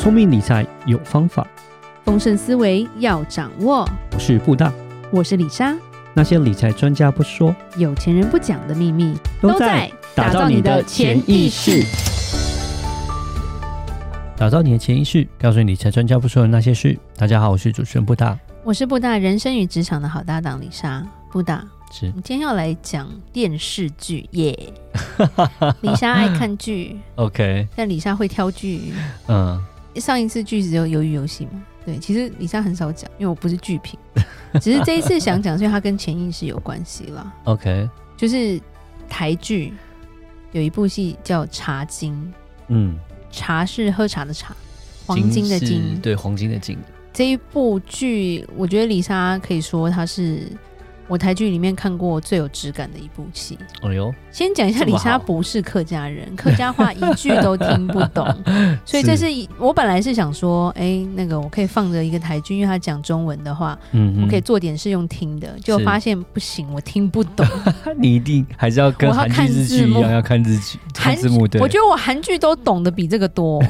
聪明理财有方法，丰盛思维要掌握。我是布大，我是李莎。那些理财专家不说，有钱人不讲的秘密，都在打造你的潜意识。打造你的潜意识，告诉你理财专家不说的那些事。大家好，我是主持人布大，我是布大人生与职场的好搭档李莎。布大，是你今天要来讲电视剧耶。李莎爱看剧，OK，但李莎会挑剧，嗯。上一次剧只有鱿鱼游戏嘛？对，其实李莎很少讲，因为我不是剧评，只是这一次想讲，是因为它跟潜意识有关系啦。OK，就是台剧有一部戏叫《茶经》，嗯，茶是喝茶的茶，黄金的金，对，黄金的金。这一部剧，我觉得李莎可以说它是。我台剧里面看过最有质感的一部戏。哎呦，先讲一下，李莎不是客家人，客家话 一句都听不懂，所以这是我本来是想说，哎、欸，那个我可以放着一个台剧，因为他讲中文的话，嗯，我可以做点事用听的，就发现不行，我听不懂。你一定还是要跟韩剧日剧一样，要看日剧，看字幕。对，我觉得我韩剧都懂得比这个多。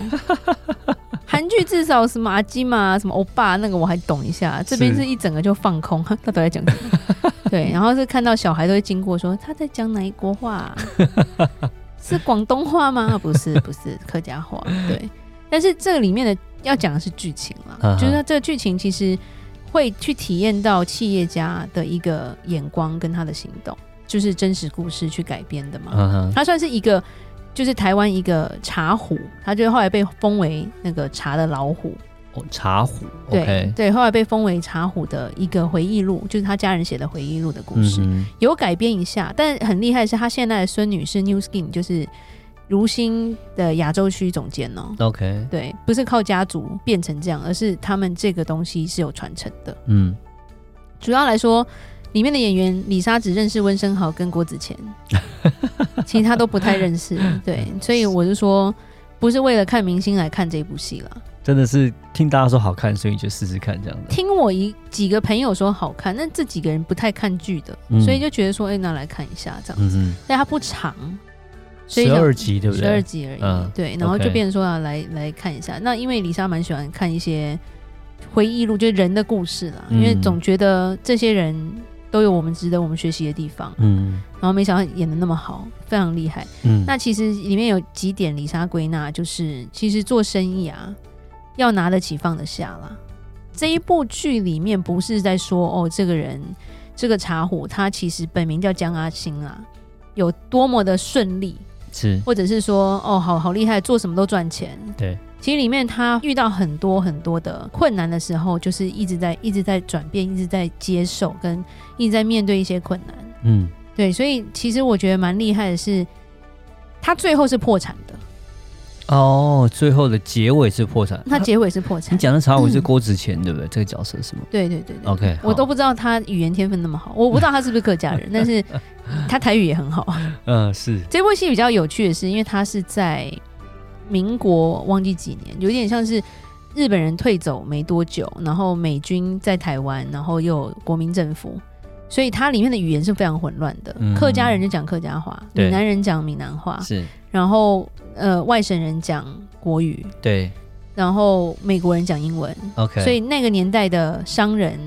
韩剧至少什么阿基嘛，什么欧巴，那个我还懂一下。这边是一整个就放空，他都在讲什么？对，然后是看到小孩都会经过说他在讲哪一国话、啊？是广东话吗？不是，不是客家话。对，但是这个里面的要讲的是剧情了，就是说这个剧情其实会去体验到企业家的一个眼光跟他的行动，就是真实故事去改编的嘛。他算是一个。就是台湾一个茶壶，他就后来被封为那个茶的老虎。哦，茶壶，对 okay 对，后来被封为茶壶的一个回忆录，就是他家人写的回忆录的故事，嗯、有改编一下。但很厉害的是，他现在的孙女是 New Skin，就是如新的亚洲区总监哦。OK，对，不是靠家族变成这样，而是他们这个东西是有传承的。嗯，主要来说。里面的演员李莎只认识温升豪跟郭子乾，其他都不太认识。对，所以我就说，不是为了看明星来看这部戏了。真的是听大家说好看，所以就试试看这样子。听我一几个朋友说好看，那这几个人不太看剧的，嗯、所以就觉得说，哎、欸，那来看一下这样子。嗯、但它不长，所以十二集对不对？十二集而已。嗯、对，然后就变成说要来来看一下。那因为李莎蛮喜欢看一些回忆录，就是人的故事啦，嗯、因为总觉得这些人。都有我们值得我们学习的地方，嗯，然后没想到演的那么好，非常厉害，嗯。那其实里面有几点，李莎归纳就是，其实做生意啊，要拿得起放得下啦。这一部剧里面不是在说哦，这个人这个茶壶他其实本名叫江阿星啊，有多么的顺利，是，或者是说哦，好好厉害，做什么都赚钱，对。其实里面他遇到很多很多的困难的时候，就是一直在一直在转变，一直在接受，跟一直在面对一些困难。嗯，对，所以其实我觉得蛮厉害的是，他最后是破产的。哦，最后的结尾是破产，他结尾是破产。你讲的茶壶是郭子乾，对不对？这个角色是吗？对对对对。OK，我都不知道他语言天分那么好，我不知道他是不是客家人，但是他台语也很好。嗯，是。这部戏比较有趣的是，因为他是在。民国忘记几年，有点像是日本人退走没多久，然后美军在台湾，然后又有国民政府，所以它里面的语言是非常混乱的。嗯、客家人就讲客家话，闽南人讲闽南话，是，然后呃外省人讲国语，对，然后美国人讲英文。OK，所以那个年代的商人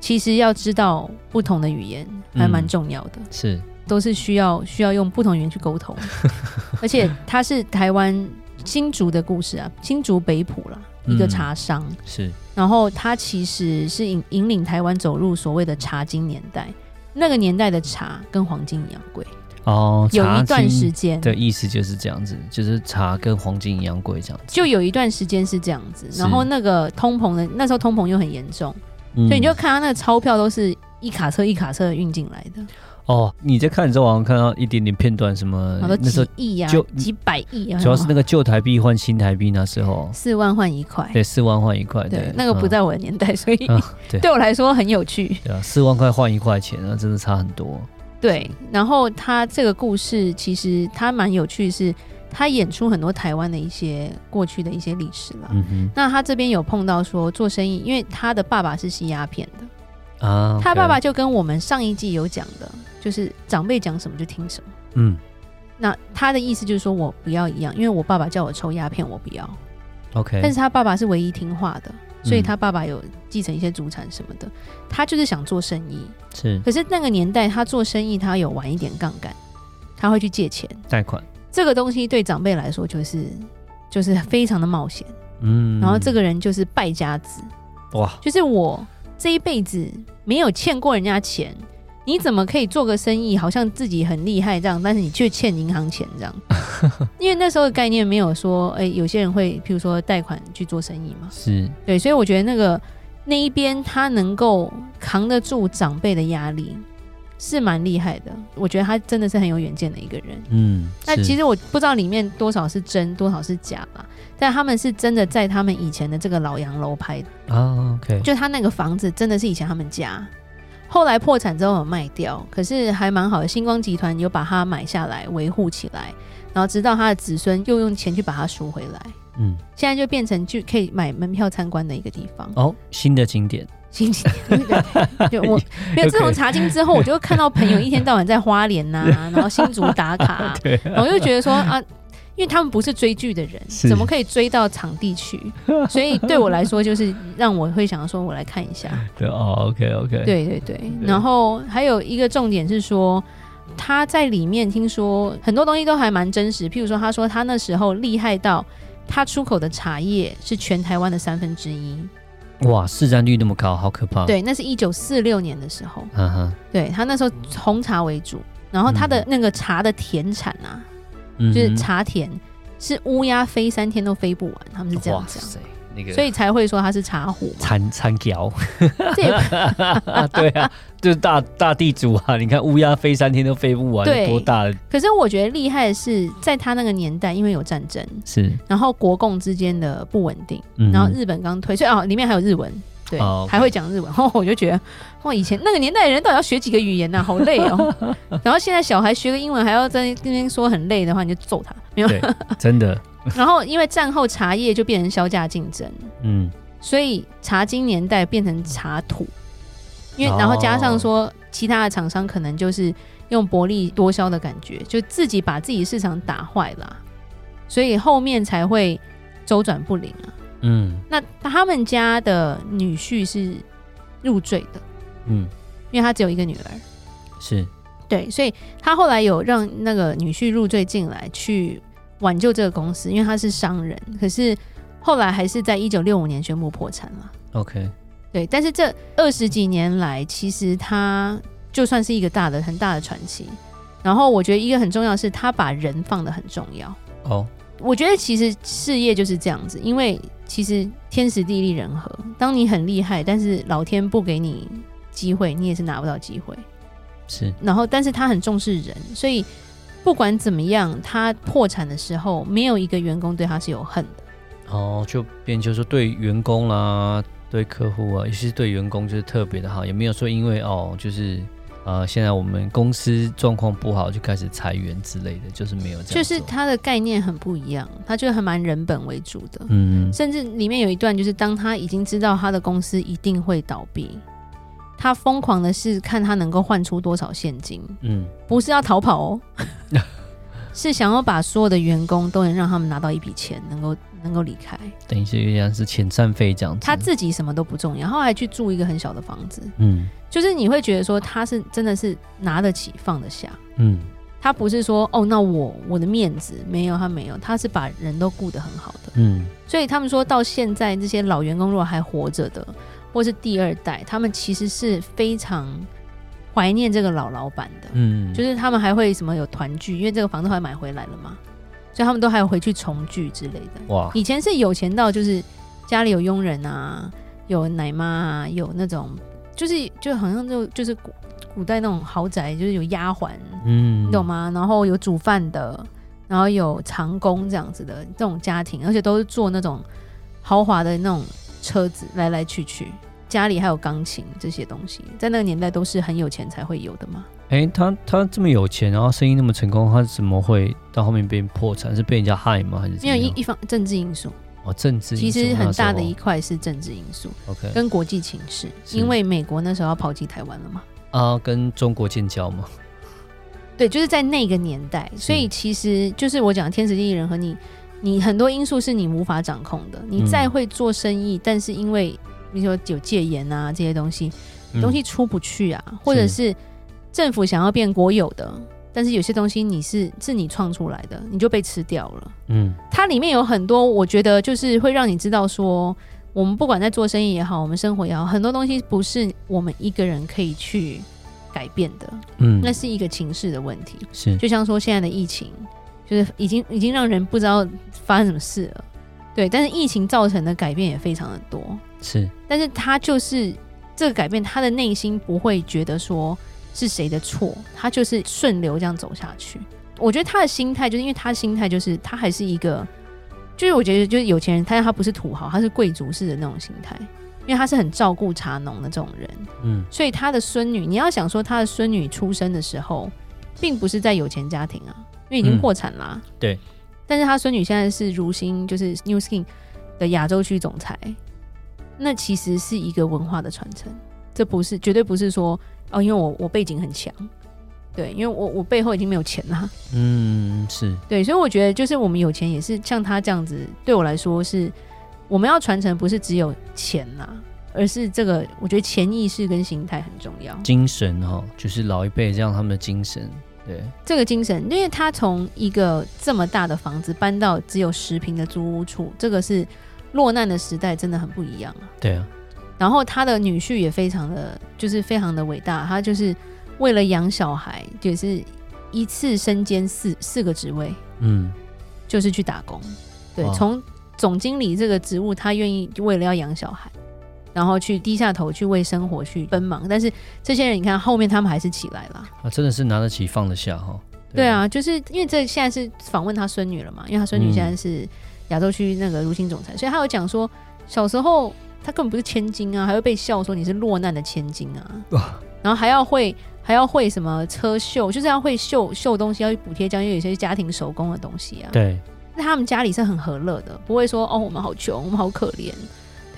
其实要知道不同的语言还蛮重要的，嗯、是，都是需要需要用不同语言去沟通，而且他是台湾。新竹的故事啊，新竹北埔啦，一个茶商、嗯、是，然后他其实是引引领台湾走入所谓的茶金年代，那个年代的茶跟黄金一样贵哦，有一段时间。的意思就是这样子，就是茶跟黄金一样贵这样子，就有一段时间是这样子，然后那个通膨的那时候通膨又很严重，嗯、所以你就看他那个钞票都是一卡车一卡车的运进来的。哦，你在看的时候，好像看到一点点片段，什么那时候亿呀，就几百亿啊，主要是那个旧台币换新台币那时候，四万换一块，对，四万换一块，对，那个不在我的年代，所以 对我来说很有趣。对啊，四万块换一块钱，那真的差很多。对，然后他这个故事其实他蛮有趣，是他演出很多台湾的一些过去的一些历史了。嗯哼，那他这边有碰到说做生意，因为他的爸爸是吸鸦片的啊，他爸爸就跟我们上一季有讲的。就是长辈讲什么就听什么，嗯，那他的意思就是说我不要一样，因为我爸爸叫我抽鸦片，我不要，OK，但是他爸爸是唯一听话的，所以他爸爸有继承一些祖产什么的。嗯、他就是想做生意，是。可是那个年代他做生意，他有玩一点杠杆，他会去借钱贷款。这个东西对长辈来说就是就是非常的冒险。嗯，然后这个人就是败家子，哇，就是我这一辈子没有欠过人家钱。你怎么可以做个生意，好像自己很厉害这样，但是你却欠银行钱这样？因为那时候的概念没有说，哎、欸，有些人会，譬如说贷款去做生意嘛。是，对，所以我觉得那个那一边他能够扛得住长辈的压力，是蛮厉害的。我觉得他真的是很有远见的一个人。嗯，那其实我不知道里面多少是真，多少是假吧。但他们是真的在他们以前的这个老洋楼拍的啊。OK，就他那个房子真的是以前他们家。后来破产之后有卖掉，可是还蛮好的。星光集团有把它买下来维护起来，然后直到他的子孙又用钱去把它赎回来。嗯，现在就变成就可以买门票参观的一个地方。哦，新的景点，新景点。对，我没有自从查经之后，我就看到朋友一天到晚在花莲呐、啊，然后新竹打卡，我就觉得说啊。因为他们不是追剧的人，怎么可以追到场地去？所以对我来说，就是让我会想说，我来看一下。对哦，OK OK。对对对，然后还有一个重点是说，他在里面听说很多东西都还蛮真实。譬如说，他说他那时候厉害到他出口的茶叶是全台湾的三分之一。哇，市占率那么高，好可怕。对，那是一九四六年的时候。嗯哼。对，他那时候红茶为主，然后他的那个茶的田产啊。就是茶田是乌鸦飞三天都飞不完，他们是这样讲，那个，所以才会说它是茶壶。餐餐条，对啊，就是大大地主啊！你看乌鸦飞三天都飞不完，多大？可是我觉得厉害的是，在他那个年代，因为有战争，是，然后国共之间的不稳定，然后日本刚推，所以哦，里面还有日文。对，oh. 还会讲日文，然 后我就觉得，哇，以前那个年代的人到底要学几个语言呢？啊？好累哦。然后现在小孩学个英文还要在那边说很累的话，你就揍他，没有？真的。然后因为战后茶叶就变成销价竞争，嗯，所以茶经年代变成茶土，因为然后加上说其他的厂商可能就是用薄利多销的感觉，就自己把自己市场打坏了，所以后面才会周转不灵啊。嗯，那他们家的女婿是入赘的，嗯，因为他只有一个女儿，是，对，所以他后来有让那个女婿入赘进来去挽救这个公司，因为他是商人，可是后来还是在一九六五年宣布破产了。OK，对，但是这二十几年来，其实他就算是一个大的很大的传奇。然后我觉得一个很重要是，他把人放的很重要。哦，oh. 我觉得其实事业就是这样子，因为。其实天时地利人和，当你很厉害，但是老天不给你机会，你也是拿不到机会。是，然后但是他很重视人，所以不管怎么样，他破产的时候，没有一个员工对他是有恨的。哦，就变就是说对员工啦、啊，对客户啊，尤其是对员工就是特别的好，也没有说因为哦就是。呃，现在我们公司状况不好，就开始裁员之类的，就是没有这样。就是他的概念很不一样，他就还蛮人本为主的。嗯，甚至里面有一段，就是当他已经知道他的公司一定会倒闭，他疯狂的是看他能够换出多少现金。嗯，不是要逃跑哦，是想要把所有的员工都能让他们拿到一笔钱，能够。能够离开，等于是像是遣散费这样子。他自己什么都不重要，然后还去住一个很小的房子。嗯，就是你会觉得说他是真的是拿得起放得下。嗯，他不是说哦，那我我的面子没有，他没有，他是把人都顾得很好的。嗯，所以他们说到现在这些老员工如果还活着的，或是第二代，他们其实是非常怀念这个老老板的。嗯，就是他们还会什么有团聚，因为这个房子后来买回来了嘛。所以他们都还有回去重聚之类的。哇！以前是有钱到就是家里有佣人啊，有奶妈啊，有那种就是就好像就就是古古代那种豪宅，就是有丫鬟，嗯，你懂吗？然后有煮饭的，然后有长工这样子的这种家庭，而且都是坐那种豪华的那种车子来来去去，家里还有钢琴这些东西，在那个年代都是很有钱才会有的嘛。哎、欸，他他这么有钱，然后生意那么成功，他怎么会到后面变破产？是被人家害吗？还是没有一一方政治因素？哦，政治其实很大的一块是政治因素。OK，跟国际情势，因为美国那时候要抛弃台湾了嘛？啊，跟中国建交嘛？对，就是在那个年代，所以其实就是我讲天时地利人和，你你很多因素是你无法掌控的。你再会做生意，嗯、但是因为比如说有戒严啊这些东西，东西出不去啊，嗯、或者是政府想要变国有的，但是有些东西你是是你创出来的，你就被吃掉了。嗯，它里面有很多，我觉得就是会让你知道说，我们不管在做生意也好，我们生活也好，很多东西不是我们一个人可以去改变的。嗯，那是一个情势的问题。是，就像说现在的疫情。就是已经已经让人不知道发生什么事了，对。但是疫情造成的改变也非常的多，是。但是他就是这个改变，他的内心不会觉得说是谁的错，他就是顺流这样走下去。我觉得他的心态，就是因为他的心态就是他还是一个，就是我觉得就是有钱人，但是他不是土豪，他是贵族式的那种心态，因为他是很照顾茶农的这种人，嗯。所以他的孙女，你要想说他的孙女出生的时候，并不是在有钱家庭啊。因为已经破产啦、啊嗯，对。但是他孙女现在是如新，就是 New Skin 的亚洲区总裁，那其实是一个文化的传承，这不是绝对不是说哦，因为我我背景很强，对，因为我我背后已经没有钱了，嗯，是。对，所以我觉得就是我们有钱也是像他这样子，对我来说是我们要传承，不是只有钱呐，而是这个我觉得潜意识跟心态很重要，精神哈，就是老一辈这样他们的精神。对这个精神，因为他从一个这么大的房子搬到只有十平的租屋处，这个是落难的时代，真的很不一样啊。对啊，然后他的女婿也非常的，就是非常的伟大，他就是为了养小孩，就是一次身兼四四个职位，嗯，就是去打工。对，从总经理这个职务，他愿意为了要养小孩。然后去低下头去为生活去奔忙，但是这些人你看后面他们还是起来了啊，真的是拿得起放得下哈。对啊，就是因为这现在是访问他孙女了嘛，因为他孙女现在是亚洲区那个如新总裁，嗯、所以他有讲说小时候他根本不是千金啊，还会被笑说你是落难的千金啊，哇然后还要会还要会什么车绣，就是要会绣绣东西要去补贴家，因为有些家庭手工的东西啊。对，那他们家里是很和乐的，不会说哦我们好穷，我们好可怜。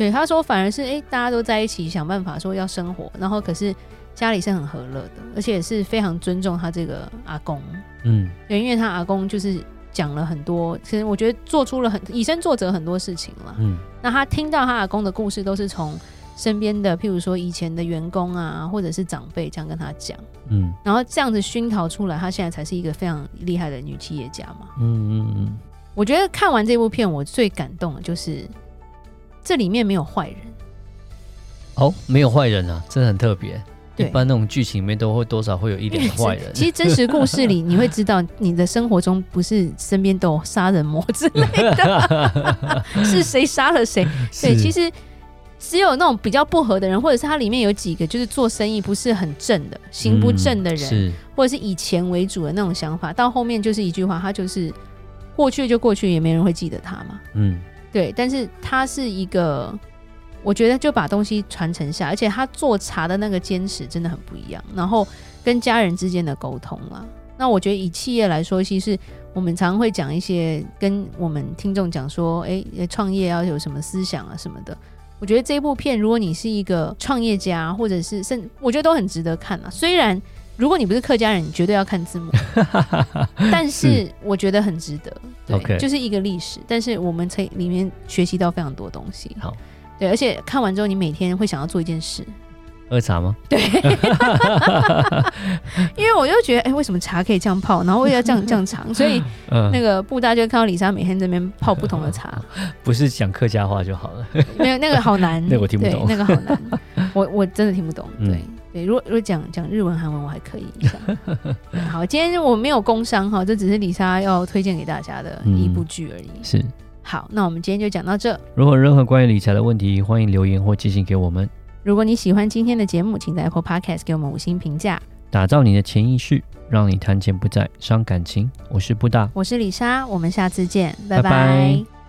对，他说反而是哎，大家都在一起想办法说要生活，然后可是家里是很和乐的，而且也是非常尊重他这个阿公。嗯，对，因为他阿公就是讲了很多，其实我觉得做出了很以身作则很多事情了。嗯，那他听到他阿公的故事，都是从身边的，譬如说以前的员工啊，或者是长辈这样跟他讲。嗯，然后这样子熏陶出来，他现在才是一个非常厉害的女企业家嘛。嗯嗯嗯，我觉得看完这部片，我最感动的就是。这里面没有坏人，哦，没有坏人啊，真的很特别。一般那种剧情里面都会多少会有一点坏人。其实真实故事里，你会知道你的生活中不是身边都有杀人魔之类的，是谁杀了谁？对，其实只有那种比较不合的人，或者是他里面有几个就是做生意不是很正的、行不正的人，或者是以钱为主的那种想法，到后面就是一句话，他就是过去就过去，也没人会记得他嘛。嗯。对，但是他是一个，我觉得就把东西传承下，而且他做茶的那个坚持真的很不一样。然后跟家人之间的沟通啦，那我觉得以企业来说，其实我们常会讲一些跟我们听众讲说，哎，创业要有什么思想啊什么的。我觉得这一部片，如果你是一个创业家，或者是甚，我觉得都很值得看啊。虽然。如果你不是客家人，你绝对要看字幕。但是我觉得很值得，对，Okay. 就是一个历史。但是我们从里面学习到非常多东西。好，对，而且看完之后，你每天会想要做一件事。喝茶吗？对，因为我就觉得，哎、欸，为什么茶可以这样泡，然后我也要这样这样尝，所以那个布大就看到李莎每天在那边泡不同的茶。不是讲客家话就好了。没有，那个好难，那个我听不懂，那个好难，我我真的听不懂。对。嗯对，如果如果讲讲日文、韩文，我还可以。好，今天我没有工商哈，这只是李莎要推荐给大家的一部剧而已。嗯、是，好，那我们今天就讲到这。如果任何关于理财的问题，欢迎留言或寄信给我们。如果你喜欢今天的节目，请在 Apple Podcast 给我们五星评价。打造你的潜意识，让你谈钱不再伤感情。我是布大，我是李莎，我们下次见，拜拜。拜拜。